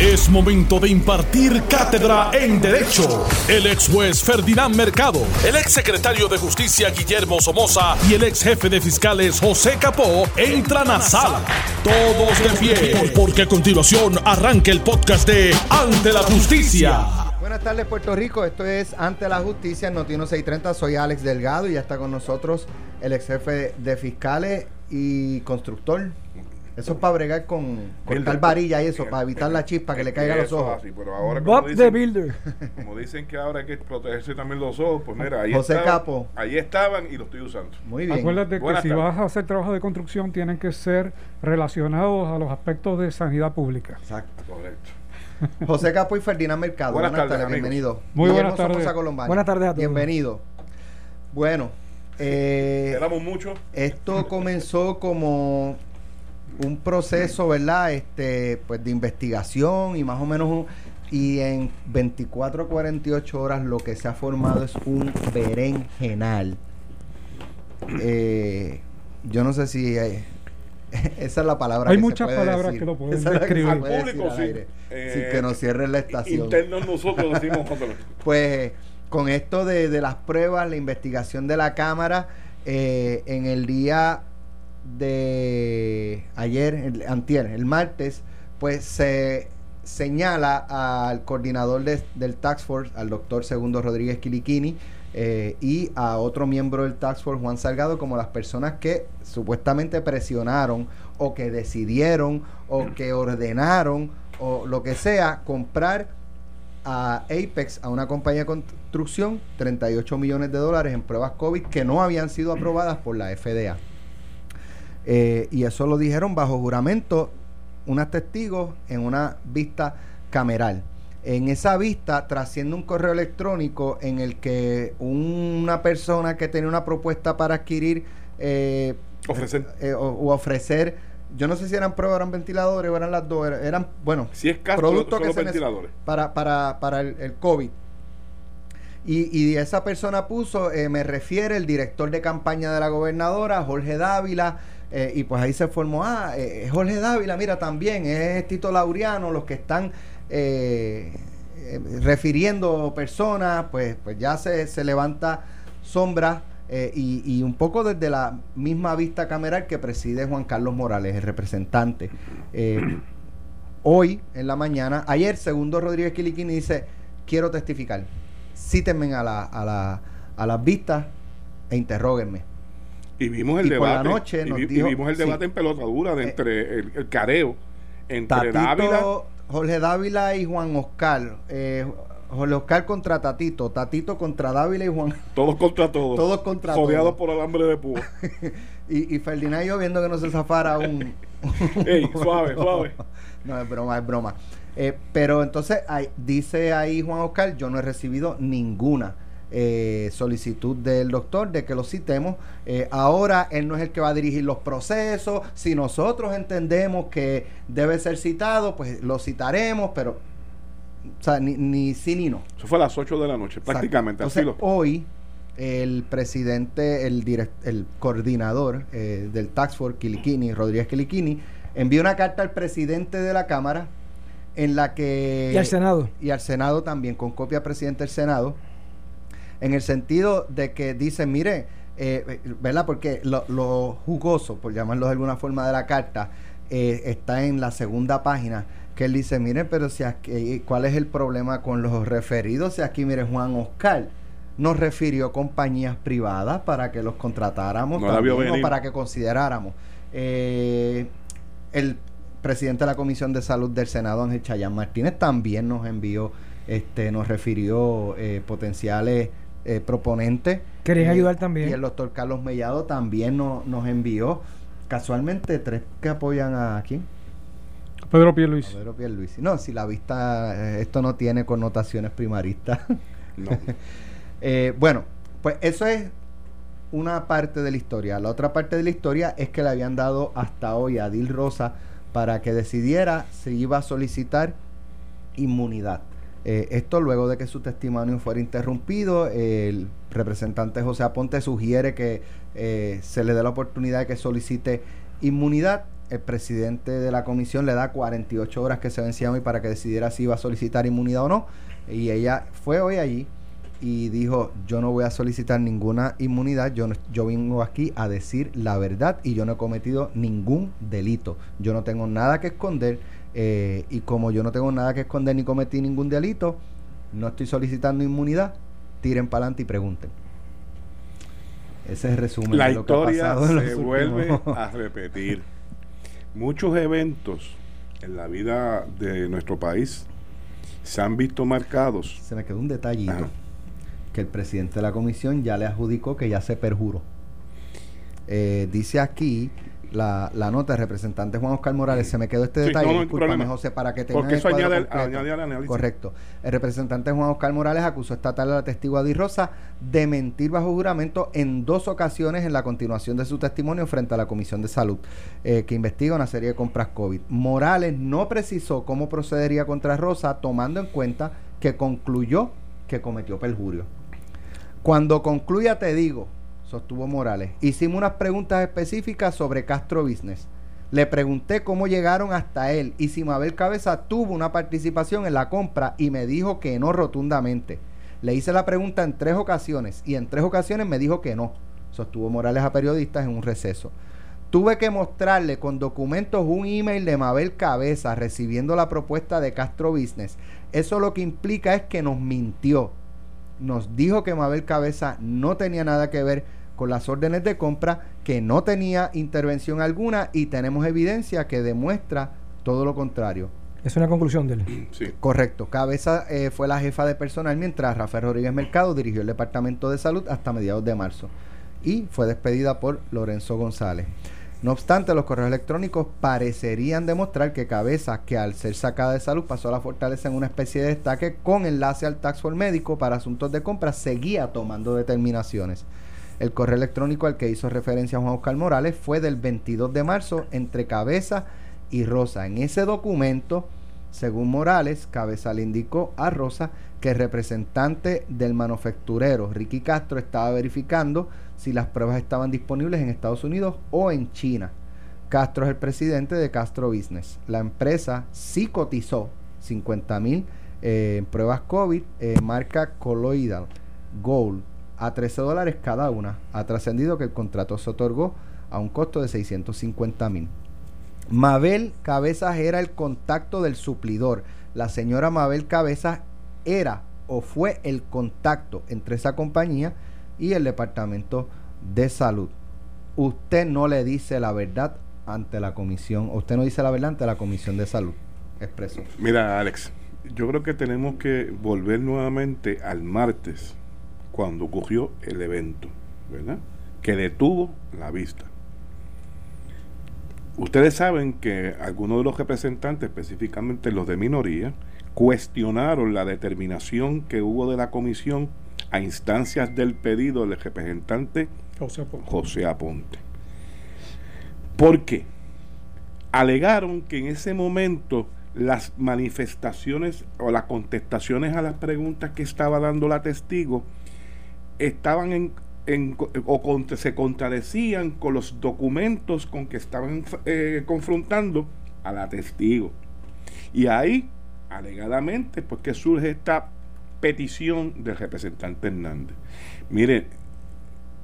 Es momento de impartir cátedra en Derecho. El ex juez Ferdinand Mercado, el ex secretario de Justicia Guillermo Somoza y el ex jefe de fiscales José Capó entran a sala. Todos de pie, porque a continuación arranca el podcast de Ante la Justicia. Buenas tardes Puerto Rico, esto es Ante la Justicia, Notino 630, soy Alex Delgado y ya está con nosotros el ex jefe de fiscales y constructor, eso es para bregar con cortar varilla y eso, para evitar la chispa que le caiga a los ojos. pero ahora Bob como the Builder. como dicen que ahora hay que protegerse también los ojos, pues mira, ahí José estaban, Capo. ahí estaban y los estoy usando. Muy bien. Acuérdate que si tardes. vas a hacer trabajo de construcción tienen que ser relacionados a los aspectos de sanidad pública. Exacto. Correcto. José Capo y Ferdinand Mercado. Buenas tardes, amigos. bienvenido. Muy buenas tardes. Buenas tardes a todos. Bienvenido. Bueno, eh, muchos. esto comenzó como un proceso, ¿verdad? Este, pues de investigación y más o menos un- y en 24 a 48 horas lo que se ha formado es un berenjenal. Eh, yo no sé si eh, esa es la palabra. Hay que se muchas puede palabras decir. que lo pueden se describir. Al decir público, al sí. aire, Eh, sin que nos cierren la estación Internos nosotros decimos pues con esto de, de las pruebas, la investigación de la Cámara, eh, en el día de ayer, el, antier, el martes, pues se señala al coordinador de- del Tax Force, al doctor Segundo Rodríguez Quiliquini, eh, y a otro miembro del Tax Force, Juan Salgado, como las personas que supuestamente presionaron o que decidieron o que ordenaron o lo que sea comprar a Apex, a una compañía de construcción, 38 millones de dólares en pruebas COVID que no habían sido aprobadas por la FDA. Eh, y eso lo dijeron bajo juramento unas testigos en una vista cameral. En esa vista trasciende un correo electrónico en el que una persona que tenía una propuesta para adquirir eh, Ofrecer. eh, o, o ofrecer, yo no sé si eran pruebas, eran ventiladores o eran las dos, era- eran, bueno, Si es Castro, productos que se ventiladores. para, para, para el, el COVID. Y, y esa persona puso, eh, me refiere el director de campaña de la gobernadora, Jorge Dávila, eh, y pues ahí se formó, ah, eh, Jorge Dávila, mira, también es Tito Laureano, los que están eh, eh, refiriendo personas, pues, pues ya se, se levanta sombra eh, y, y un poco desde la misma vista cameral que preside Juan Carlos Morales, el representante. Eh, hoy en la mañana, ayer segundo Rodríguez Quiliquini dice, quiero testificar, cítenme a, la, a, la, a las vistas e interróguenme. Y vimos el Y por la debate. noche y, nos vi- y dijo- vimos el debate sí. en pelota dura de Eh, entre el, el careo entre Tatito, Dávila. Jorge Dávila y Juan Oscar. eh, Jorge Oscar contra Tatito, Tatito contra Dávila y Juan. Todos contra todos. Todos contra Rodeados todos. por alambre de púa. y, y Ferdinand y yo viendo que no se zafara un... Ey, suave, suave. No, es broma, es broma. Eh, pero entonces dice ahí Juan Oscar, yo no he recibido ninguna eh, solicitud del doctor de que lo citemos. Eh, ahora él no es el que va a dirigir los procesos. Si nosotros entendemos que debe ser citado, pues lo citaremos, pero o sea, ni, ni sí ni no. Eso fue a las 8 de la noche, prácticamente. Entonces, así lo- hoy el presidente, el, direct- el coordinador eh, del Tax Force, Kilikini, Rodríguez Kilikini, envió una carta al presidente de la Cámara en la que... Y al Senado. Y al Senado también, con copia al presidente del Senado, en el sentido de que dice, mire, eh, ¿verdad? Porque lo, lo jugoso, por llamarlo de alguna forma, de la carta, eh, está en la segunda página, que él dice, mire, pero si aquí, ¿cuál es el problema con los referidos? Si aquí, mire, Juan Oscar nos refirió compañías privadas para que los contratáramos No también, para que consideráramos. Eh, el presidente de la Comisión de Salud del Senado, Ángel Chayán Martínez, también nos envió, este, nos refirió eh, potenciales eh, proponentes. Querían Eh, ayudar también. Y el doctor Carlos Mellado también no- nos envió, casualmente, tres que apoyan a quién? Pedro Pierluisi. Pedro Pierluisi. No, si la vista, eh, esto no tiene connotaciones primaristas. No. Eh, bueno, pues eso es una parte de la historia. La otra parte de la historia es que le habían dado hasta hoy a Dil Rosa para que decidiera si iba a solicitar inmunidad. Eh, esto luego de que su testimonio fuera interrumpido, el representante José Aponte sugiere que eh, se le dé la oportunidad de que solicite inmunidad el presidente de la comisión le da 48 horas que se vencían hoy para que decidiera si iba a solicitar inmunidad o no. Y ella fue hoy allí y dijo, yo no voy a solicitar ninguna inmunidad, yo, yo vengo aquí a decir la verdad y yo no he cometido ningún delito. Yo no tengo nada que esconder eh, y como yo no tengo nada que esconder ni cometí ningún delito, no estoy solicitando inmunidad, tiren para adelante y pregunten. Ese es el resumen. La de lo que ha pasado se últimos- vuelve a repetir. Muchos eventos en la vida de nuestro país se han visto marcados. Se me quedó un detallito. Ajá. Que el presidente de la comisión ya le adjudicó que ya se perjuró. Eh, dice aquí la, la nota del representante Juan Oscar Morales. Se me quedó este Sí, detalle. no, no Discúlpame. José, para que tengan Porque el eso cuadro añade, completo. añade al análisis. Correcto. El representante Juan Oscar Morales acusó esta tarde a la testigo Adi Rosa de mentir bajo juramento en dos ocasiones en la continuación de su testimonio frente a la Comisión de Salud, eh, que investiga una serie de compras COVID. Morales no precisó cómo procedería contra Rosa, tomando en cuenta que concluyó que cometió perjurio. Cuando concluya te digo, sostuvo Morales, hicimos unas preguntas específicas sobre Castro Business. Le pregunté cómo llegaron hasta él y si Mabel Cabeza tuvo una participación en la compra y me dijo que no rotundamente. Le hice la pregunta en tres ocasiones y en tres ocasiones me dijo que no, sostuvo Morales a periodistas en un receso. Tuve que mostrarle con documentos un email de Mabel Cabeza recibiendo la propuesta de Castro Business. Eso lo que implica es que nos mintió. Nos dijo que Mabel Cabeza no tenía nada que ver con las órdenes de compra, que no tenía intervención alguna y tenemos evidencia que demuestra todo lo contrario. Es una conclusión de él. Sí. Correcto. Cabeza eh, fue la jefa de personal mientras Rafael Rodríguez Mercado dirigió el Departamento de Salud hasta mediados de marzo y fue despedida por Lorenzo González. No obstante, los correos electrónicos parecerían demostrar que Cabeza, que al ser sacada de salud pasó a la fortaleza en una especie de destaque con enlace al Tax Force médico para asuntos de compra, seguía tomando determinaciones. El correo electrónico al que hizo referencia Juan Oscar Morales fue del 22 de marzo entre Cabeza y Rosa. En ese documento, según Morales, Cabeza le indicó a Rosa que el representante del manufacturero, Ricky Castro, estaba verificando si las pruebas estaban disponibles en Estados Unidos o en China. Castro es el presidente de Castro Business. La empresa sí cotizó 50 mil eh, pruebas COVID, eh, marca Colloidal Gold, a 13 dólares cada una. Ha trascendido que el contrato se otorgó a un costo de 650 mil. Mabel Cabezas era el contacto del suplidor. La señora Mabel Cabezas era o fue el contacto entre esa compañía y el Departamento de Salud. Usted no le dice la verdad ante la comisión, usted no dice la verdad ante la Comisión de Salud. Expreso. Mira, Alex, yo creo que tenemos que volver nuevamente al martes, cuando ocurrió el evento, ¿verdad? Que detuvo la vista. Ustedes saben que algunos de los representantes, específicamente los de minoría, cuestionaron la determinación que hubo de la comisión a instancias del pedido del representante José Aponte. José Aponte. ¿Por qué? Alegaron que en ese momento las manifestaciones o las contestaciones a las preguntas que estaba dando la testigo estaban en, en- o contra- se contradecían con los documentos con que estaban eh, confrontando a la testigo. Y ahí, alegadamente, pues que surge esta petición del representante Hernández. Mire,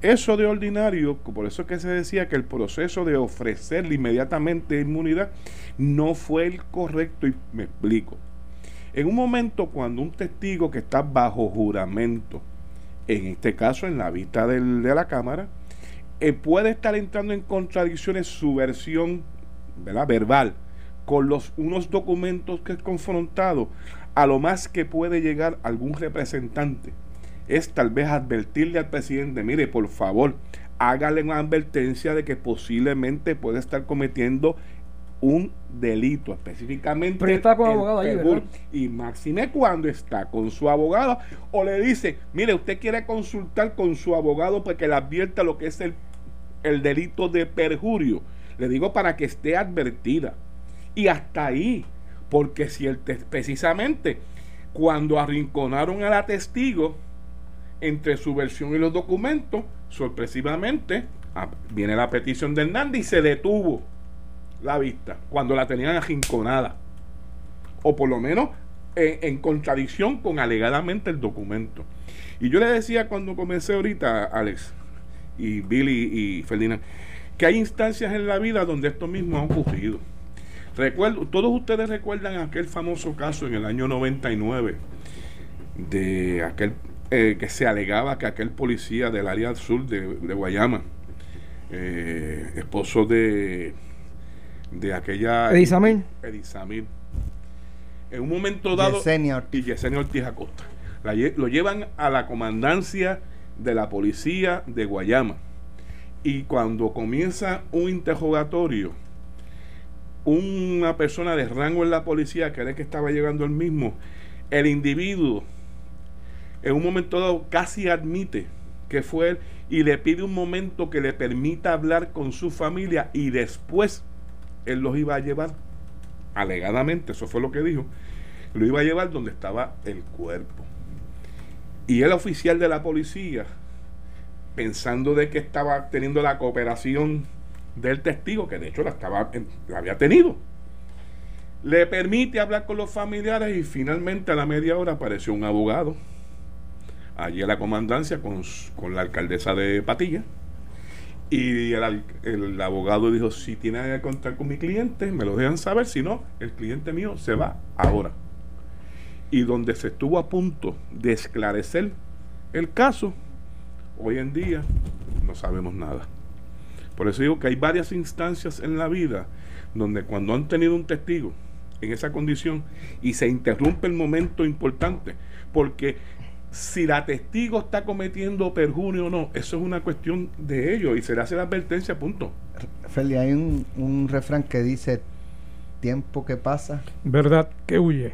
eso de ordinario, por eso es que se decía que el proceso de ofrecerle inmediatamente inmunidad no fue el correcto y me explico. En un momento cuando un testigo que está bajo juramento, en este caso en la vista de la Cámara, eh, puede estar entrando en contradicciones su versión verbal con los unos documentos que es confrontado, a lo más que puede llegar algún representante. Es tal vez advertirle al presidente, mire, por favor, hágale una advertencia de que posiblemente puede estar cometiendo un delito, específicamente. Pero está con el abogado ahí, ¿verdad? Y máxime cuando está con su abogado o le dice, mire, usted quiere consultar con su abogado para que le advierta lo que es el, el delito de perjurio. Le digo para que esté advertida. Y hasta ahí, porque si el te- precisamente cuando arrinconaron a la testigo entre su versión y los documentos, sorpresivamente ah, viene la petición de Hernández y se detuvo la vista cuando la tenían arrinconada. O por lo menos en, contradicción con alegadamente el documento. Y yo le decía cuando comencé ahorita, Alex, y Billy y Ferdinand, que hay instancias en la vida donde esto mismo ha ocurrido. Recuerdo, todos ustedes recuerdan aquel famoso caso en el año 99 de aquel eh, que se alegaba que aquel policía del área sur de, Guayama, eh, esposo de, de aquella... Edisamil. Edisamil. En un momento dado... Yesenia Ortiz. Y Yesenia Ortiz Acosta. lo llevan a la comandancia de la policía de Guayama. Y cuando comienza un interrogatorio, una persona de rango en la policía, que era el que estaba llegando el mismo, el individuo en un momento dado casi admite que fue él y le pide un momento que le permita hablar con su familia y después él los iba a llevar, alegadamente, eso fue lo que dijo, lo iba a llevar donde estaba el cuerpo. Y el oficial de la policía, pensando de que estaba teniendo la cooperación del testigo, que de hecho la, estaba, la había tenido, le permite hablar con los familiares y finalmente a la media hora apareció un abogado allí a la comandancia con, con la alcaldesa de Patilla. Y el, abogado dijo, si tiene que contar con mi cliente, me lo dejan saber, si no, el cliente mío se va ahora. Y donde se estuvo a punto de esclarecer el caso, hoy en día no sabemos nada. Por eso digo que hay varias instancias en la vida donde cuando han tenido un testigo en esa condición y se interrumpe el momento importante, porque si la testigo está cometiendo perjunio o no, eso es una cuestión de ellos y se le hace la advertencia, punto. Feli, hay un, refrán que dice, tiempo que pasa. Verdad que huye.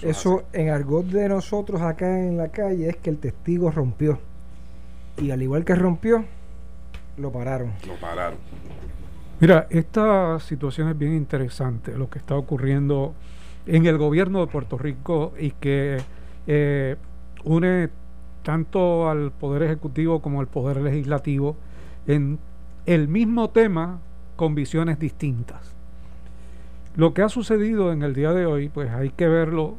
Eso, en argot de nosotros acá en la calle es que el testigo rompió. Y al igual que rompió, lo pararon. Lo pararon. Mira, esta situación es bien interesante, lo que está ocurriendo en el gobierno de Puerto Rico y que eh, une tanto al Poder Ejecutivo como al Poder Legislativo en el mismo tema con visiones distintas. Lo que ha sucedido en el día de hoy, pues hay que verlo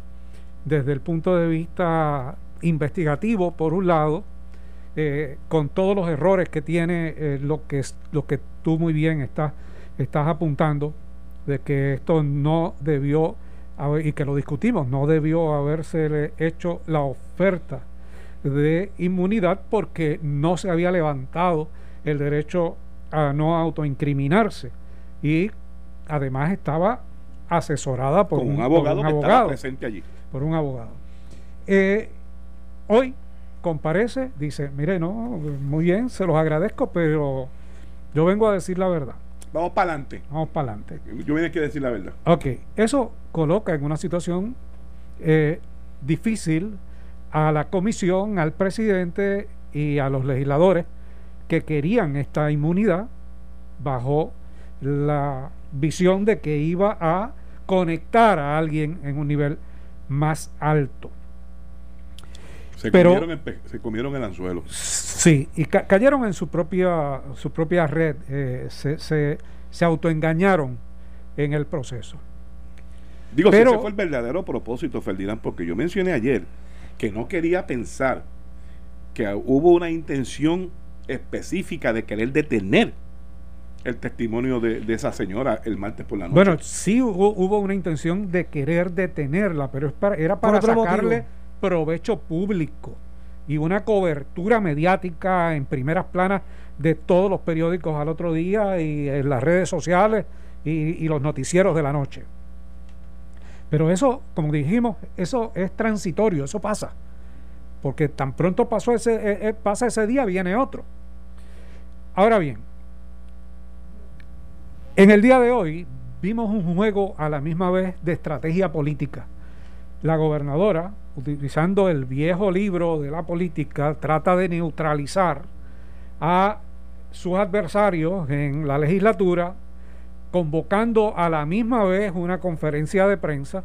desde el punto de vista investigativo, por un lado, eh, con todos los errores que tiene eh, lo, que, lo que tú muy bien estás, estás apuntando, de que esto no debió y que lo discutimos, no debió haberse hecho la oferta de inmunidad porque no se había levantado el derecho a no autoincriminarse y además estaba asesorada por un, abogado, que estaba presente allí. Por un abogado. Eh, hoy comparece, dice, mire, no, muy bien, se los agradezco, pero yo vengo a decir la verdad. Vamos para adelante. Vamos para adelante. Yo vine aquí a decir la verdad. Ok, eso coloca en una situación eh, difícil a la comisión, al presidente y a los legisladores que querían esta inmunidad bajo la visión de que iba a conectar a alguien en un nivel más alto. Se, comieron, el, se comieron el anzuelo. Sí, y cayeron en su propia, su propia red, eh, se, se, se, autoengañaron en el proceso. Digo, Pero, ese fue el verdadero propósito, Ferdinand, porque yo mencioné ayer que no quería pensar que hubo una intención específica de querer detener el testimonio de, esa señora el martes por la noche. Bueno, sí hubo, hubo una intención de querer detenerla, pero es para, era para sacarle provecho público y una cobertura mediática en primeras planas de todos los periódicos al otro día y en las redes sociales y, los noticieros de la noche. Pero eso, como dijimos, eso es transitorio, eso pasa. Porque tan pronto pasó ese, eh, eh, pasa ese día, viene otro. Ahora bien, en el día de hoy vimos un juego a la misma vez de estrategia política. La gobernadora, utilizando el viejo libro de la política, trata de neutralizar a sus adversarios en la legislatura, convocando a la misma vez una conferencia de prensa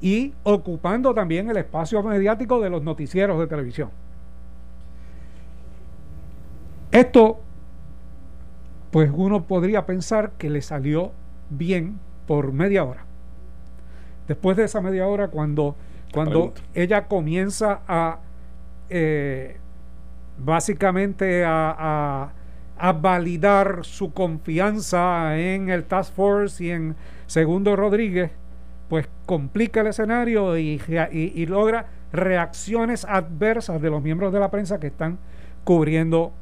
y ocupando también el espacio mediático de los noticieros de televisión. Esto, pues uno podría pensar que le salió bien por media hora. Después de esa media hora, cuando, cuando ella comienza a eh, básicamente a, a, validar su confianza en el Task Force y en Segundo Rodríguez, pues complica el escenario y, y, logra reacciones adversas de los miembros de la prensa que están cubriendo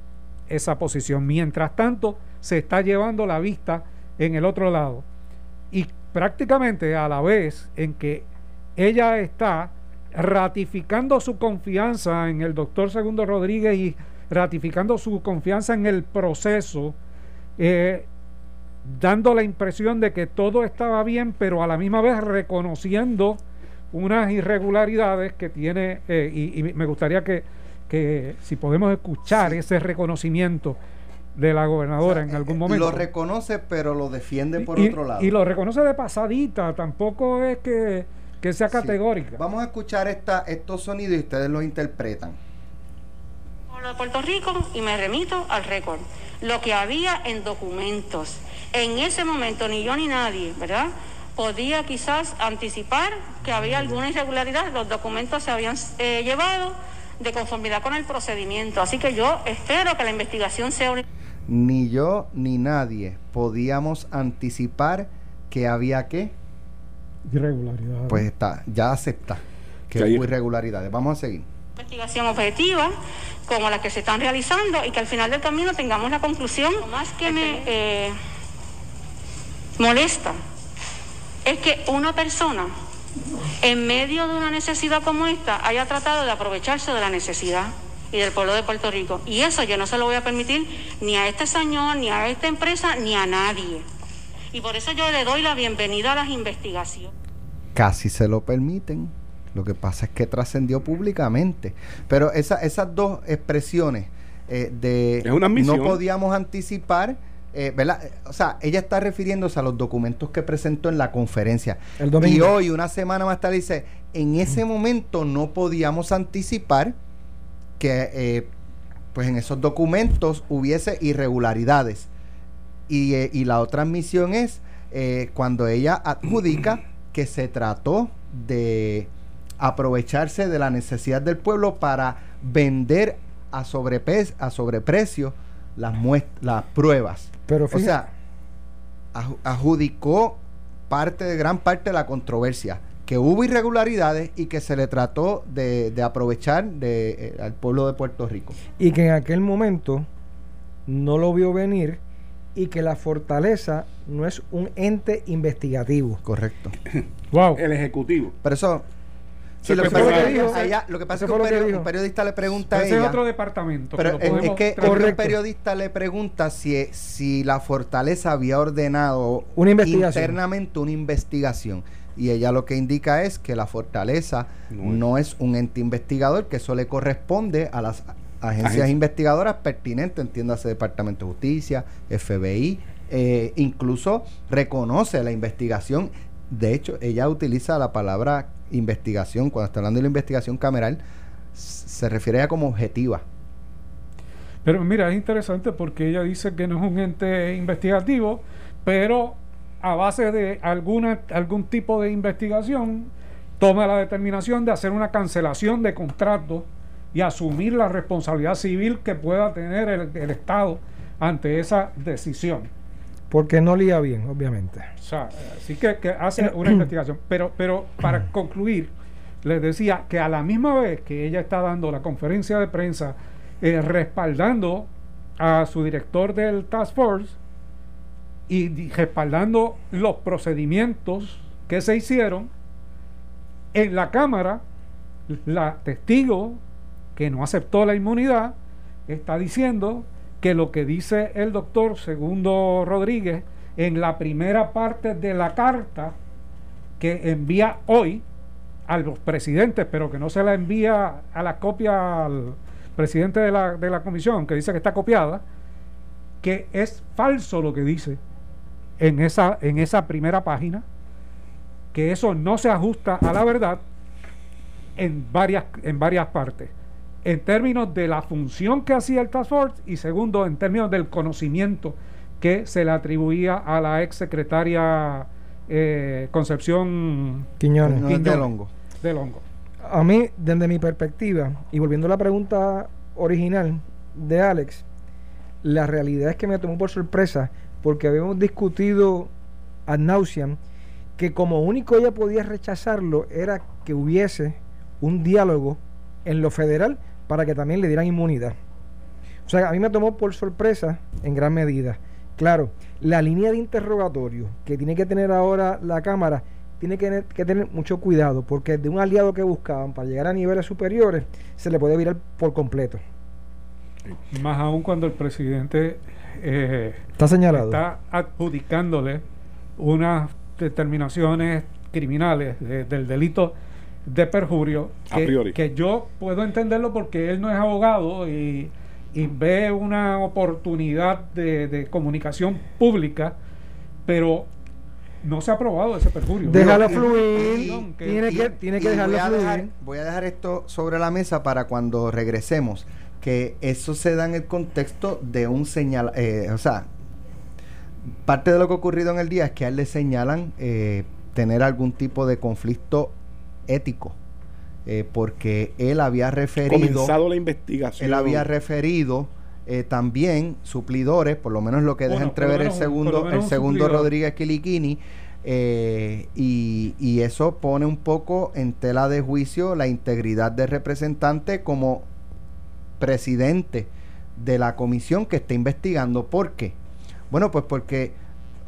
esa posición. Mientras tanto, se está llevando la vista en el otro lado. Y prácticamente a la vez en que ella está ratificando su confianza en el doctor Segundo Rodríguez y ratificando su confianza en el proceso, eh, dando la impresión de que todo estaba bien, pero a la misma vez reconociendo unas irregularidades que tiene, eh, y, me gustaría que, que, si podemos escuchar ese reconocimiento de la gobernadora en algún momento. Lo reconoce, pero lo defiende por otro lado. Y lo reconoce de pasadita, tampoco es que que sea categórica. Vamos a escuchar esta, estos sonidos y ustedes los interpretan. de Puerto Rico y me remito al récord. Lo que había en documentos. En ese momento ni yo ni nadie, ¿verdad? Podía quizás anticipar que había alguna irregularidad. Los documentos se habían eh, llevado de conformidad con el procedimiento. Así que yo espero que la investigación sea... Ni yo ni nadie podíamos anticipar que había que Irregularidades. Pues está, ya acepta que hay irregularidades. Vamos a seguir. Investigación objetiva, como las que se están realizando, y que al final del camino tengamos la conclusión. Lo más que me eh, molesta es que una persona, en medio de una necesidad como esta, haya tratado de aprovecharse de la necesidad y del pueblo de Puerto Rico. Y eso yo no se lo voy a permitir ni a este señor, ni a esta empresa, ni a nadie. Y por eso yo le doy la bienvenida a las investigaciones. Casi se lo permiten. Lo que pasa es que trascendió públicamente. Pero esa, esas dos expresiones eh, de no podíamos anticipar, eh, ¿verdad? O sea, ella está refiriéndose a los documentos que presentó en la conferencia. y hoy, una semana más tarde, dice, en ese momento no podíamos anticipar que eh, pues en esos documentos hubiese irregularidades. Eh, y, la otra misión es eh, cuando ella adjudica que se trató de aprovecharse de la necesidad del pueblo para vender a, a sobreprecio las, las pruebas. Pero o sea, adjudicó parte de gran parte de la controversia que hubo irregularidades y que se le trató de, aprovechar de, eh, al pueblo de Puerto Rico. Y que en aquel momento no lo vio venir y que la fortaleza no es un ente investigativo. Correcto. wow. El ejecutivo. Pero eso. lo, que pasa es que un, periodista le pregunta a ella. es otro departamento. Pero es que un periodista le pregunta si, si la fortaleza había ordenado una internamente una investigación. Y ella lo que indica es que la fortaleza no es un ente investigador, que eso le corresponde a las agencias investigadoras pertinentes, entiéndase Departamento de Justicia, FBI, eh, incluso reconoce la investigación. De hecho, ella utiliza la palabra investigación, cuando está hablando de la investigación cameral, se refiere a como objetiva. Pero mira, es interesante porque ella dice que no es un ente investigativo, pero a base de alguna, algún tipo de investigación, toma la determinación de hacer una cancelación de contrato y asumir la responsabilidad civil que pueda tener el, Estado ante esa decisión. Porque no lía bien, obviamente. O sea, así que, que hace una investigación. Pero, pero para concluir, les decía que a la misma vez que ella está dando la conferencia de prensa eh, respaldando a su director del Task Force y respaldando los procedimientos que se hicieron, en la Cámara, la testigo que no aceptó la inmunidad, está diciendo que lo que dice el doctor Segundo Rodríguez en la primera parte de la carta que envía hoy a los presidentes, pero que no se la envía a la copia al presidente de la, de la comisión, que dice que está copiada, que es falso lo que dice en esa, en esa primera página, que eso no se ajusta a la verdad en varias, en varias partes en términos de la función que hacía el Task Force y segundo, en términos del conocimiento que se le atribuía a la ex secretaria eh, Concepción Quiñones. De Longo. del Hongo. A mí, desde mi perspectiva, y volviendo a la pregunta original de Alex, la realidad es que me tomó por sorpresa porque habíamos discutido ad nauseam que como único ella podía rechazarlo era que hubiese un diálogo en lo federal para que también le dieran inmunidad. O sea, a mí me tomó por sorpresa en gran medida. Claro, la línea de interrogatorio que tiene que tener ahora la Cámara tiene que tener, que tener mucho cuidado porque de un aliado que buscaban para llegar a niveles superiores se le puede virar por completo. Más aún cuando el presidente eh, Está señalado. está adjudicándole unas determinaciones criminales de- del delito de perjurio que, yo puedo entenderlo porque él no es abogado y, y ve una oportunidad de, de comunicación pública pero no se ha aprobado ese perjurio Déjalo fluir. y- que- tiene y- que, tiene que dejarlo voy a fluir. dejar, voy a dejar esto sobre la mesa para cuando regresemos. Que eso se da en el contexto de un señal. eh, o sea, parte de lo que ha ocurrido en el día es que a él le señalan eh, tener algún tipo de conflicto ético. eh, porque él había referido. Comenzado la investigación. Él había referido eh, también suplidores, por lo menos lo que deja Bueno, entrever el menos segundo, el un segundo suplidor. Rodríguez Quiliquini, eh, y, y eso pone un poco en tela de juicio la integridad del representante como presidente de la comisión que está investigando. ¿Por qué? Bueno, pues porque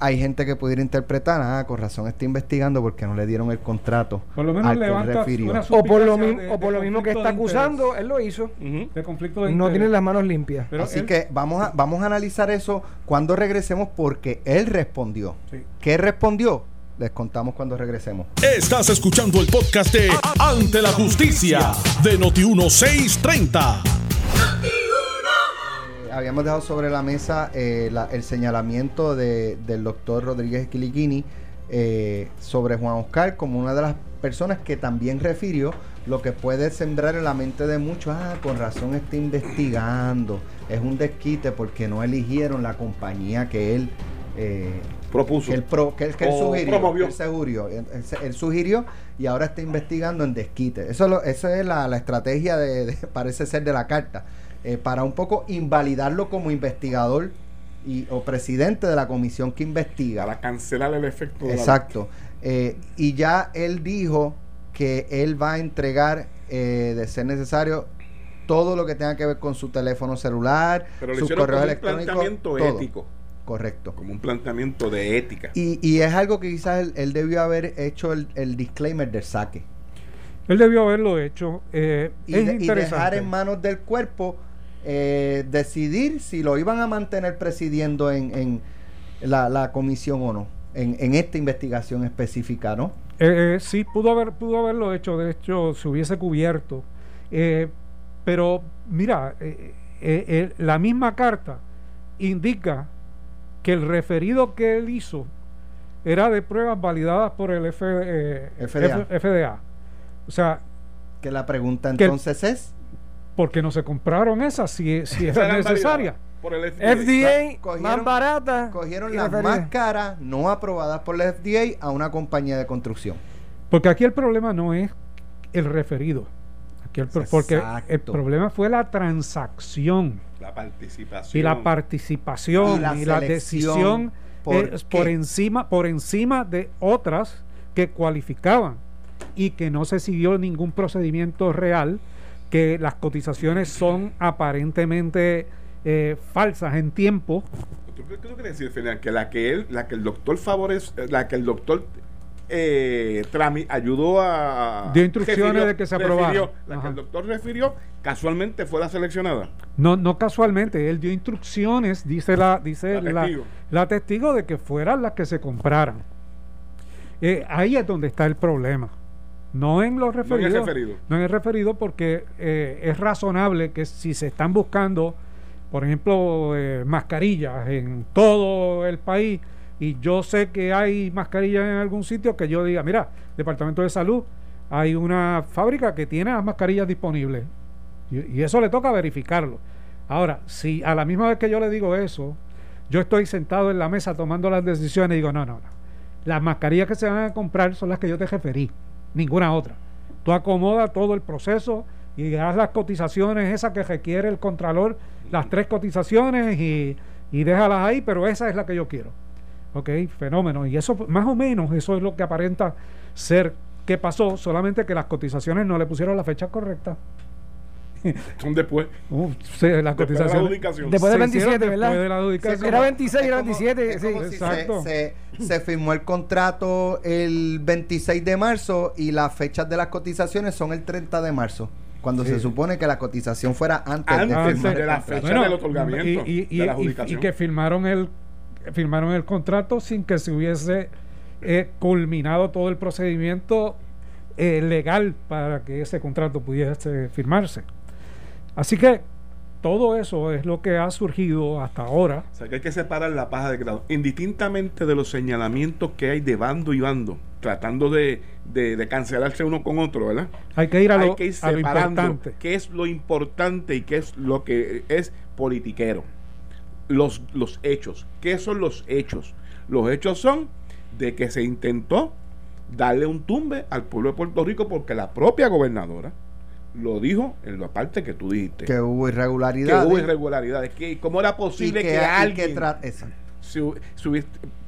hay gente que pudiera interpretar, ah, con razón está investigando porque no le dieron el contrato. por lo menos al que él levanta refirió. una O por lo, de- o por lo mismo que está interés. acusando, él lo hizo. De conflicto de No interés. tiene las manos limpias. Pero Así él- que vamos a, vamos a analizar eso cuando regresemos porque él respondió. Sí. ¿Qué respondió? Les contamos cuando regresemos. Estás escuchando el podcast de Ante la Justicia de Noti1630. Eh, habíamos dejado sobre la mesa eh, la- el señalamiento de- del doctor Rodríguez Quiliquini eh, sobre Juan Oscar como una de las personas que también refirió lo que puede sembrar en la mente de muchos, ah, con razón está investigando, es un desquite porque no eligieron la compañía que él... eh, Propuso. que él, pro- que que él sugirió, él sugirió, él, él- él sugirió y ahora está investigando en desquite. Eso, lo- eso es la, la estrategia de, de- parece ser de la carta, eh, para un poco invalidarlo como investigador y, o presidente de la comisión que investiga. Para cancelar el efecto de la- Exacto. Eh, y ya él dijo que él va a entregar, eh, de ser necesario, todo lo que tenga que ver con su teléfono celular, Pero como un electrónicos. planteamiento todo. ético. Correcto. Como un planteamiento de ética. Y, y es algo que quizás él, él debió haber hecho el, el disclaimer del saque. él debió haberlo hecho eh, Y, es de- y interesante dejar en manos del cuerpo eh, decidir si lo iban a mantener presidiendo en, en la, la comisión o no, en, en esta investigación específica, ¿no? Eh, eh, sí, pudo, haber, pudo haberlo hecho, de hecho, se hubiese cubierto. Eh, pero mira, la misma carta indica que el referido que él hizo era de pruebas validadas por el F- FDA. F- FDA. O sea, Que la pregunta Que entonces es, ¿por qué no se compraron esas si, si Esa era necesaria? Por el FDA. FDA, Cogieron- más barata. cogieron las más caras, no aprobadas por la FDA, a una compañía de construcción. Porque aquí el problema no es el referido. Aquí el porque el problema fue la transacción. La participación. y la participación Y la y la, selección, decisión ¿por es por encima por encima de otras que cualificaban y que no se siguió ningún procedimiento real que las cotizaciones son aparentemente eh, falsas en tiempo ¿Tú, qué- tú quieres decir, Fernán? Que la que él, la que el doctor favorece, la que el doctor eh, Trami ayudó a Dio instrucciones refirió- de que se aprobara. La Ajá. que el doctor refirió, casualmente fue la seleccionada. no no casualmente él dio instrucciones dice la dice La la, testigo. la testigo de que fueran las que se compraran Eh, ahí es donde está el problema no en los No en el referidos referido. No en el referido porque eh, es razonable que si se están buscando, por ejemplo, eh, mascarillas en todo el país y yo sé que hay mascarillas en algún sitio, que yo diga, mira, Departamento de Salud, hay una fábrica que tiene las mascarillas disponibles y, y eso le toca verificarlo. Ahora, si a la misma vez que yo le digo eso, yo estoy sentado en la mesa tomando las decisiones y digo, no, no, no. Las mascarillas que se van a comprar son las que yo te referí, ninguna otra. Tú acomoda todo el proceso y haz las cotizaciones esas que requiere el contralor, las tres cotizaciones y, y déjalas ahí, pero esa es la que yo quiero. Ok, fenómeno. Y eso, más o menos, eso es lo que aparenta ser que pasó, solamente que las cotizaciones no le pusieron la fecha correcta. Son después. Uh, sí, las Después de la cotizaciones. adjudicación. Después del se hicieron 27, ¿verdad? Después de la adjudicación. Era 26, era Es como- 27. es sí. como si se- exacto. Se, se firmó el contrato el 26 de marzo y las fechas de las cotizaciones son el 30 de marzo. Cuando Sí. se supone que la cotización fuera antes, Antes de Ah, firmar de la fecha del otorgamiento, y, y- de y- la y- adjudicación. y que firmaron el firmaron el contrato sin que se hubiese eh, culminado todo el procedimiento eh, legal para que ese contrato pudiese firmarse. Así que todo eso es lo que ha surgido hasta ahora. O sea, que hay que separar la paja de grado. Indistintamente de los señalamientos que hay de bando y bando, tratando de, de- de cancelarse uno con otro, ¿verdad? Hay que ir a hay lo, que ir a lo importante. qué es lo importante y qué es lo que es politiquero. Los, los hechos. ¿Qué son los hechos? Los hechos son de que se intentó darle un tumbe al pueblo de Puerto Rico porque la propia gobernadora lo dijo en la parte que tú dijiste. Que hubo que irregularidades. hubo irregularidades. Que, ¿Cómo era posible que, que, que alguien se se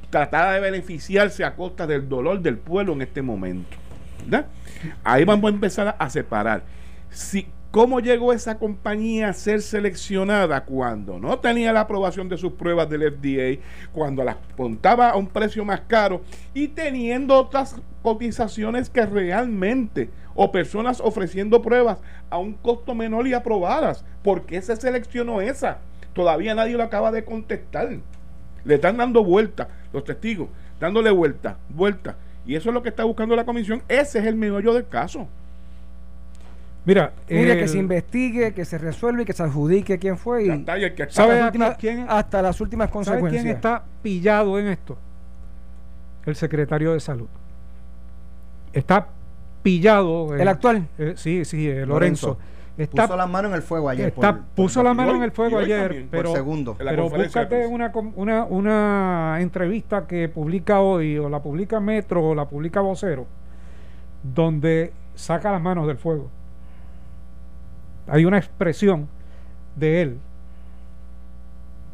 tratara de beneficiarse a costa del dolor del pueblo en este momento. ¿verdad? Ahí vamos a empezar a, a separar. Si, ¿Cómo llegó esa compañía a ser seleccionada cuando no tenía la aprobación de sus pruebas del FDA, cuando las contaba a un precio más caro y teniendo otras cotizaciones que realmente, o personas ofreciendo pruebas a un costo menor y aprobadas? ¿Por qué se seleccionó esa? Todavía nadie lo acaba de contestar. Le están dando vuelta los testigos, dándole vuelta, vuelta. Y eso es lo que está buscando la comisión. Ese es el meollo del caso. Mira, Mire, el- que se investigue, que se resuelve y que se adjudique quién fue. Y Ya está, y el que ¿Sabe hasta, las últimas, quién- hasta las últimas ¿Sabe consecuencias. quién está pillado en esto? El secretario de salud. Está pillado. El en- actual. eh, sí, sí, eh, Lorenzo. Lorenzo. Está, Puso la mano en el fuego ayer. está- por- por- puso la mano hoy- en el fuego ayer, también, por pero, segundo. Pero búscate una, una, una entrevista que publica hoy, o la publica Metro, o la publica Vocero, donde saca las manos del fuego. Hay una expresión de él.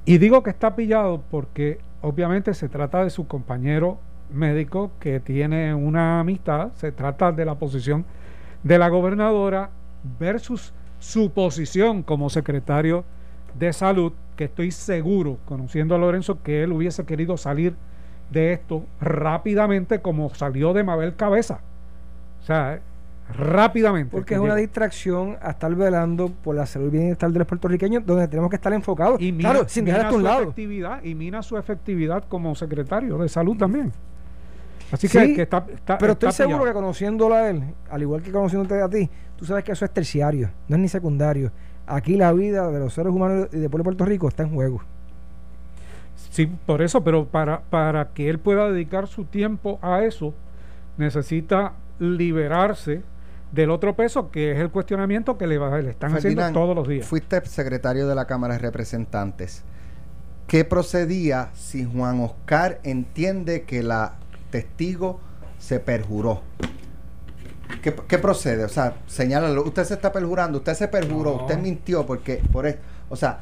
Y digo que está pillado porque obviamente se trata de su compañero médico que tiene una amistad, se trata de la posición de la gobernadora versus su posición como secretario de salud, que estoy seguro, conociendo a Lorenzo, que él hubiese querido salir de esto rápidamente como salió de Mabel Cabeza. O sea, rápidamente. Porque que es una distracción a estar velando por la salud y bienestar de los puertorriqueños, donde tenemos que estar enfocados. y mina, claro, sin dejar a un su lado. efectividad y mina su efectividad como secretario de salud también. Así Sí, que, que está, está- Pero está estoy seguro pillado. que conociéndolo a él, al igual que conociéndote a ti, tú sabes que eso es terciario, no es ni secundario. Aquí la vida de los seres humanos y de pueblo de Puerto Rico está en juego. Sí, por eso, pero para, para que él pueda dedicar su tiempo a eso, necesita liberarse del otro peso, que es el cuestionamiento que le, va- le están haciendo todos los días. Fuiste secretario de la Cámara de Representantes. ¿Qué procedía si Juan Oscar entiende que la testigo se perjuró? ¿Qué, qué procede? O sea, señálalo. Usted se está perjurando, usted se perjuró, No. usted mintió porque, por eso, o sea,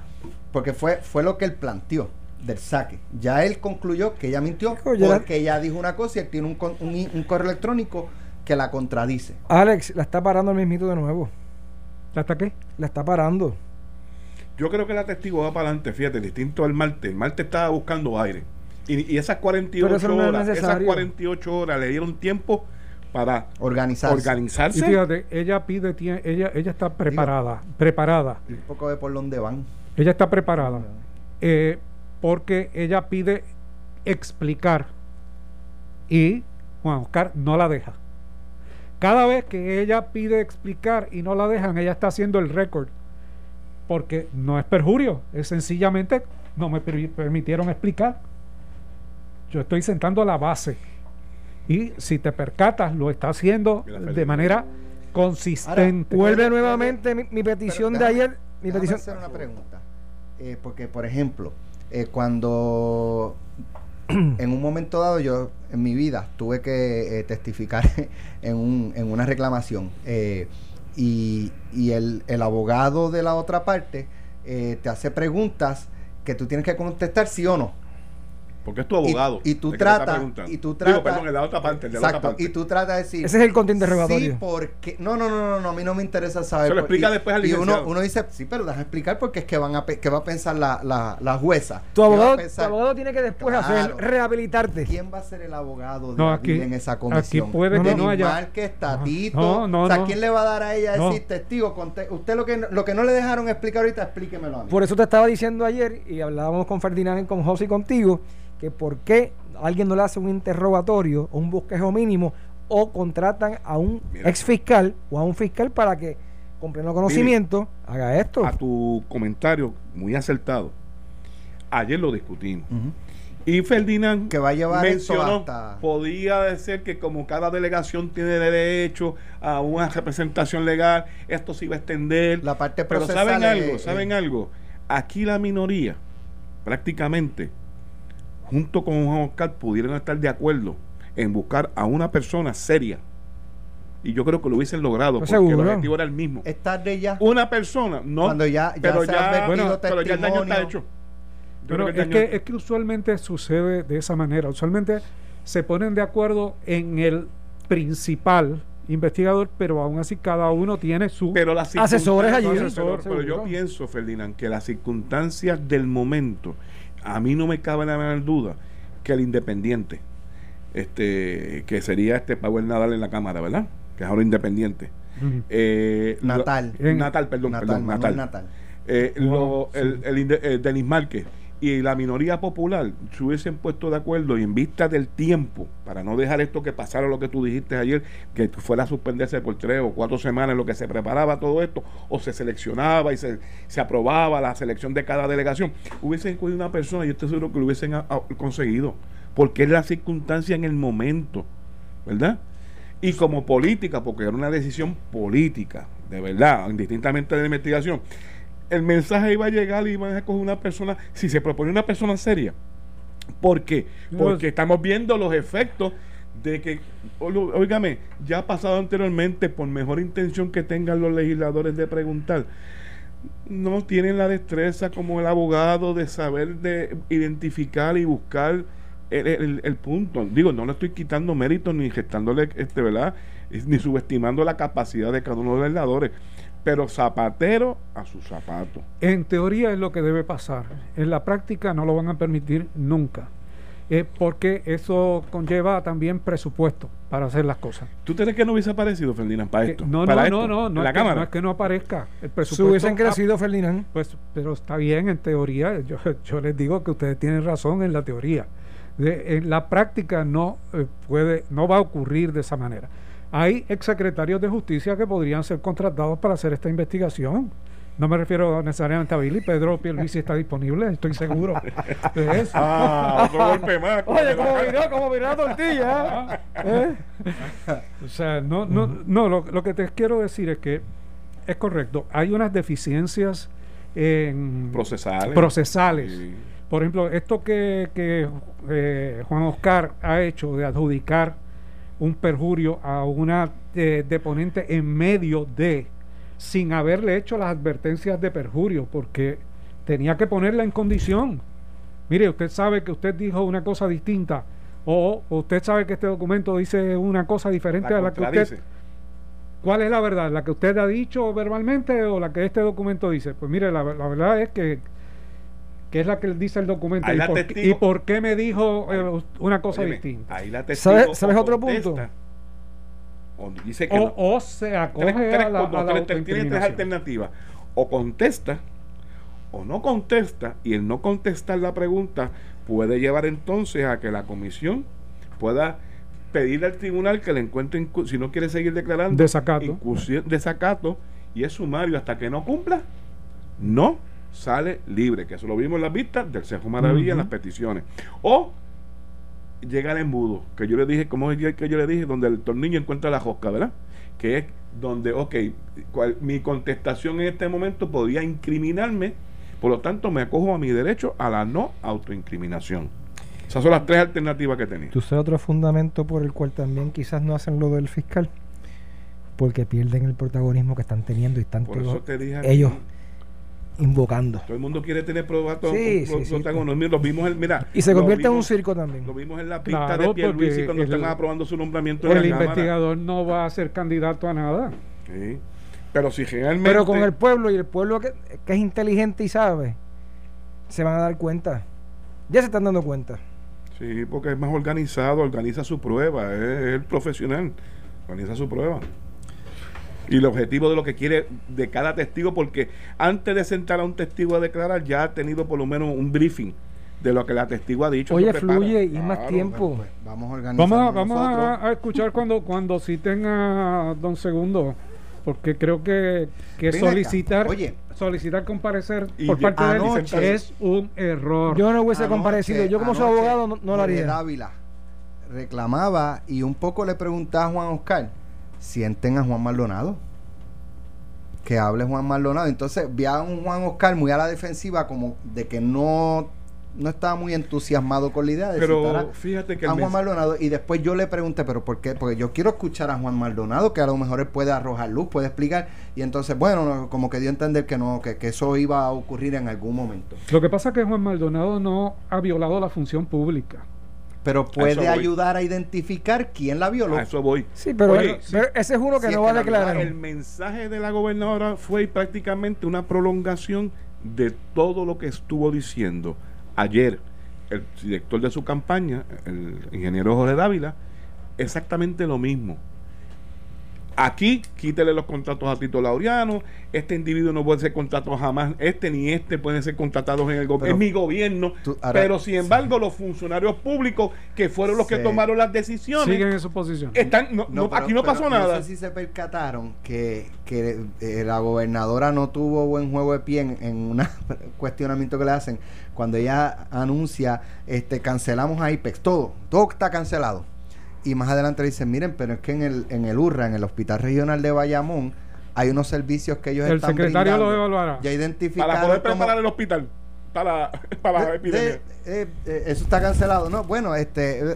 porque fue, fue lo que él planteó del saque. Ya él concluyó que ella mintió la- porque ella dijo una cosa y él tiene un, con- un, un correo electrónico que la contradice. Alex, la está parando el mismito de nuevo. ¿Hasta qué? La está parando. Yo creo que la testigo va para adelante, fíjate, distinto al martes. El martes estaba buscando aire. Y, y esas 48 Pero eso no es horas, esas necesario. 48 horas le dieron tiempo para Organizarse. Y organizarse. fíjate, ella pide, ella, ella está preparada, preparada. Un poco de por dónde van. Ella está preparada. eh, porque ella pide explicar y Juan Oscar no la deja. Cada vez que ella pide explicar y no la dejan, ella está haciendo el récord. Porque no es perjurio, es sencillamente no me per- permitieron explicar. Yo estoy sentando la base. Y si te percatas, lo está haciendo Mira, de manera consistente. Vuelve nuevamente mi, mi petición Pero de déjame- ayer. Mi petición. hacer una pregunta. Eh, porque, por ejemplo, eh, cuando en un momento dado yo en mi vida tuve que eh, testificar en, un, en una reclamación eh, y, y el, el abogado de la otra parte eh, te hace preguntas que tú tienes que contestar sí o no. Porque es tu abogado. Y, y tú tratas. Y tú Digo, tratas. perdón, en la otra parte. el de la exacto. otra parte. Y tú tratas de decir. Ese es el contrainterrogatorio. Sí, porque. No, no, no, no, no, a mí no me interesa saber. Se lo por- explica y- después al Y uno, licenciado. uno dice, sí, pero deja explicar porque es que van a pe- que va a pensar la, la, la jueza. Tu ¿Qué va a abogado, tu abogado tiene que después Claro. hacer rehabilitarte. ¿Quién va a ser el abogado de No, aquí- en esa aquí comisión? puede que no haya- Márquez, Tatito. No, no, o sea, no. ¿quién le va a dar a ella decir testigo? Conte- Usted lo que, no- lo que no le dejaron explicar ahorita, explíquemelo a mí. Por eso te estaba diciendo ayer, y hablábamos con Ferdinand, con José y contigo, que por qué alguien no le hace un interrogatorio o un bosquejo mínimo o contratan a un Mira. ex fiscal o a un fiscal para que, con pleno conocimiento, haga esto. A tu comentario, muy acertado. Ayer lo discutimos. Y Ferdinand Que va a llevar eso mencionó, hasta- podía decir que como cada delegación tiene derecho a una representación legal, esto se iba a extender. La parte Pero procesal ¿saben algo? ¿Saben algo? Aquí la minoría, prácticamente, junto con Juan Oscar, pudieron estar de acuerdo en buscar a una persona seria. Y yo creo que lo hubiesen logrado, Pues porque el objetivo era el mismo. Es tarde ya. Una persona, no. Cuando ya- ya pero se ya, bueno, pero ya el daño está hecho. Yo Pero que es que, es que usualmente sucede de esa manera. Usualmente se ponen de acuerdo en el principal investigador, pero aún así cada uno tiene su... pero las Asesores allí, asesor, pero, pero yo pienso, Ferdinand, que las circunstancias del momento, a mí no me cabe la menor duda que el independiente, este, que sería este Power Nadal en la Cámara, ¿verdad? Que es ahora independiente. Eh, Natal. Natal, perdón, Natal, perdón, Natal. Natal. Eh, Wow, lo- sí. el, el inde- eh, Denis Márquez y la minoría popular se hubiesen puesto de acuerdo y en vista del tiempo, para no dejar esto que pasara lo que tú dijiste ayer, que fuera a suspenderse por tres o cuatro semanas lo que se preparaba todo esto, o se seleccionaba y se, se aprobaba la selección de cada delegación, hubiesen escogido una persona y estoy seguro que lo hubiesen conseguido, porque es la circunstancia en el momento, ¿verdad? Y como política, porque era una decisión política, de verdad, indistintamente de la investigación, el mensaje iba a llegar y iban a escoger una persona, si se propone una persona seria. ¿Por qué? Porque estamos viendo los efectos de que, óigame, ya ha pasado anteriormente, por mejor intención que tengan los legisladores de preguntar, no tienen la destreza como el abogado de saber de identificar y buscar el, el- el punto. Digo, no le estoy quitando mérito ni gestándole, este, ¿verdad? Ni subestimando la capacidad de cada uno de los legisladores. Pero zapatero a sus zapatos. En teoría es lo que debe pasar. En la práctica no lo van a permitir nunca. Eh, porque eso conlleva también presupuesto para hacer las cosas. ¿Tú crees que no hubiese aparecido, Ferdinand, para Que- esto? no, para no, esto, no, no, no, la es que, no es que no aparezca. El Si presupuesto hubiesen ah, crecido, Ferdinand. Pues, pero está bien en teoría. Yo, yo les digo que ustedes tienen razón en la teoría. De- en la práctica no eh, puede, no va a ocurrir de esa manera. Hay exsecretarios de justicia que podrían ser contratados para hacer esta investigación. No me refiero necesariamente a Billy. Pedro Pierluisi está disponible, estoy seguro de eso. Ah, otro golpe más. Oye, como miró, como la tortilla. ¿eh? O sea, no, no, no lo, lo que te quiero decir es que es correcto. Hay unas deficiencias en Procesales. procesales. Sí. Por ejemplo, esto que, que, eh, Juan Oscar ha hecho de adjudicar un perjurio a una eh, deponente en medio de, sin haberle hecho las advertencias de perjurio, porque tenía que ponerla en condición. Mire, usted sabe que usted dijo una cosa distinta, o usted sabe que este documento dice una cosa diferente La a la que usted contradice. ¿Cuál es la verdad? ¿La que usted ha dicho verbalmente o la que este documento dice? Pues mire, la, la verdad es que, que es la que dice el documento. Ahí ¿Y la por, qué- testigo- ¿Y por qué me dijo eh, una cosa Óyeme, distinta? Ahí la testigo ¿Sabes- sabes otro punto? O dice que O, no. o se acoge Tres- tres- a la, no, a la tres- tres- tiene tres alternativas. O contesta o no contesta y el no contestar la pregunta puede llevar entonces a que la comisión pueda pedirle al tribunal que le encuentre, si no quiere seguir declarando, Desacato. desacato y es sumario hasta que no cumpla, no sale libre, que eso lo vimos en las vistas del Cejo Maravilla en las peticiones. O llega al embudo, que yo le dije, como es que yo le dije, donde el tornillo encuentra la josca, ¿verdad? Que es donde, ok, cual- mi contestación en este momento podía incriminarme, Por lo tanto, me acojo a mi derecho a la no autoincriminación. Esas son las tres alternativas que tenía. ¿Tú sabes otro fundamento por el cual también quizás no hacen lo del fiscal? Porque pierden el protagonismo que están teniendo y están Por eso te dije ellos aquí, invocando. Todo el mundo quiere tener pruebas, todo, Sí, pro- sí, sí. protagonismo. Lo vimos en, mira, Y se convierte en un circo también. Lo vimos en la pista Claro, de Pierluisi porque cuando el- estaban aprobando su nombramiento en el la investigador no va a ser candidato a nada. Sí. Pero si realmente... Pero con el pueblo y el pueblo que, que es inteligente y sabe, se van a dar cuenta. Ya se están dando cuenta. Sí, porque es más organizado, organiza su prueba, es, es el profesional, organiza su prueba. Y el objetivo de lo que quiere de cada testigo, porque antes de sentar a un testigo a declarar, ya ha tenido por lo menos un briefing de lo que la testigo ha dicho. Oye, fluye y más tiempo. Pues vamos a organizar. Vamos, a, vamos a, a escuchar cuando, cuando citen a don Segundo, porque creo que, que Ven acá, solicitar, oye. solicitar comparecer Y por parte de él es un error. Yo no hubiese Anoche- comparecido. Yo como su anoche, abogado no, no lo haría. Dávila reclamaba y un poco le preguntaba a Juan Oscar, sienten a Juan Maldonado. Que hable Juan Maldonado. Entonces vi a un Juan Oscar muy a la defensiva, como de que no, no estaba muy entusiasmado con la idea de citar Pero a- fíjate que a Juan Maldonado y después yo le pregunté, pero ¿por qué? Porque yo quiero escuchar a Juan Maldonado, que a lo mejor él puede arrojar luz, puede explicar, y entonces, bueno, no, como que dio a entender que no, que, que eso iba a ocurrir en algún momento. Lo que pasa es que Juan Maldonado no ha violado la función pública. Pero puede voy. ayudar a identificar quién la violó. a eso voy. Sí, pero, Oye, pero ese es uno que Sí, no va a declarar. El mensaje de la gobernadora fue prácticamente una prolongación de todo lo que estuvo diciendo ayer el director de su campaña, el ingeniero Jorge Dávila, exactamente lo mismo. Aquí, quítele los contratos a Tito Laureano. Este individuo no puede ser contratado jamás. Este ni este pueden ser contratados en el gobierno. Es mi gobierno. tú- ahora- pero sin embargo, los funcionarios públicos que fueron los que tomaron las decisiones Siguen en su posición. están. No, no, pero- aquí no pero pasó nada. No sé si se percataron que, que eh, la gobernadora no tuvo buen juego de pie en, en un cuestionamiento que le hacen cuando ella anuncia este cancelamos a IPEX, todo, todo está cancelado. Y más adelante le dicen, miren, pero es que en el, en el URRA, en el Hospital Regional de Bayamón, hay unos servicios que ellos El están secretario lo brindando. evaluará. Ya identificaron Para poder como- preparar el hospital para, para la de- epidemia. de- eh, eh, eso está cancelado, ¿no? Bueno, este... eh,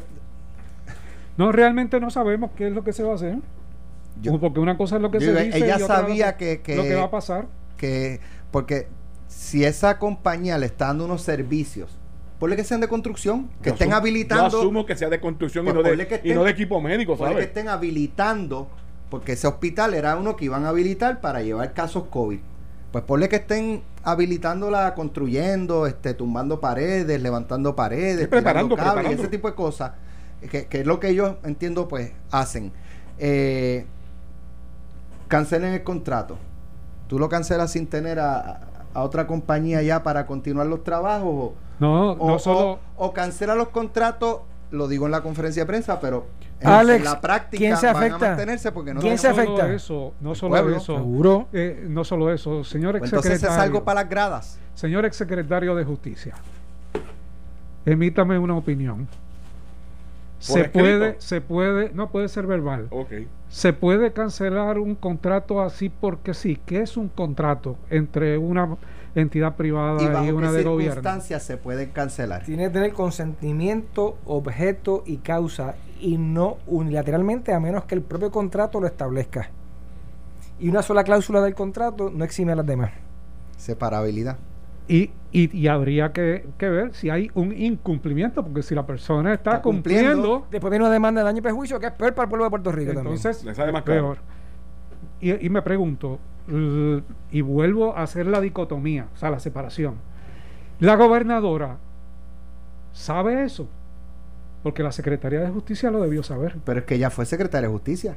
No, realmente no sabemos qué es lo que se va a hacer. yo- porque una cosa es lo que yo se dice ella y otra sabía que- que- lo que va a pasar. que porque si esa compañía le está dando unos servicios, ponle que sean de construcción, que Yo estén asumo- habilitando, Yo asumo que sea de construcción Pues y, no ponle de, que y estén- no de equipo médico, ponle que ¿sabes? estén habilitando, porque ese hospital era uno que iban a habilitar para llevar casos COVID. Pues ponle que estén habilitándola, construyendo, este, tumbando paredes, levantando paredes, preparando, cables, preparando. ese tipo de cosas, que, que es lo que ellos entiendo, pues, hacen. Eh, cancelen el contrato. Tú lo cancelas sin tener a, a otra compañía ya para continuar los trabajos o, No, o, no solo. o- o cancela los contratos, lo digo en la conferencia de prensa, pero en, Alex, en la práctica ¿quién se van afecta? a mantenerse porque no ¿Quién no se solo afecta? Eso, no solo pueblo. eso. Seguro. Eh, no solo eso, señor Pues entonces es exsecretario. algo para las gradas. Señor exsecretario de Justicia, emítame una opinión. Se escrito? puede, se puede, no puede ser verbal. Ok. Se puede cancelar un contrato así porque sí. ¿Qué es un contrato entre una entidad privada ¿Y y, bajo una qué de gobierno? circunstancias se pueden cancelar? Tiene que tener consentimiento, objeto y causa y no unilateralmente a menos que el propio contrato lo establezca. Y una sola cláusula del contrato no exime a las demás. Separabilidad. Y, y, y habría que, que ver si hay un incumplimiento, porque si la persona está, Está cumpliendo. cumpliendo, Después viene una demanda de daño y perjuicio que es peor para el pueblo de Puerto Rico entonces Le sale más peor. Y, y me pregunto, y vuelvo a hacer la dicotomía, o sea, la separación. La gobernadora sabe eso, porque la Secretaría de Justicia lo debió saber. Pero es que ella fue secretaria de justicia.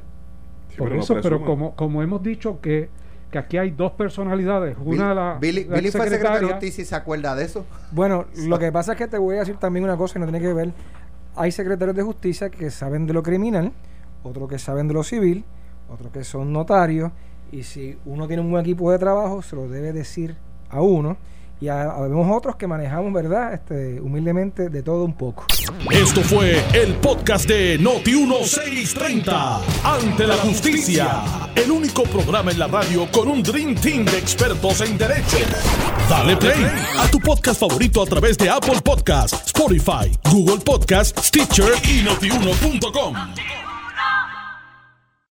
Sí, Por pero eso, pero como, como hemos dicho que, que aquí hay dos personalidades, una Bill- la, Billy, la Billy fue secretaria de justicia y se acuerda de eso. Bueno, lo que pasa es que te voy a decir también una cosa que no tiene que ver. Hay secretarios de justicia que saben de lo criminal, otros que saben de lo civil, otros que son notarios, y si uno tiene un buen equipo de trabajo, se lo debe decir a uno, y habemos otros que manejamos, ¿verdad? Este, humildemente de todo un poco. Esto fue el podcast de Noti1630. Ante la justicia. El único programa en la radio con un Dream Team de expertos en derecho. Dale play a tu podcast favorito a través de Apple Podcasts, Spotify, Google Podcasts, Stitcher y notiuno.com.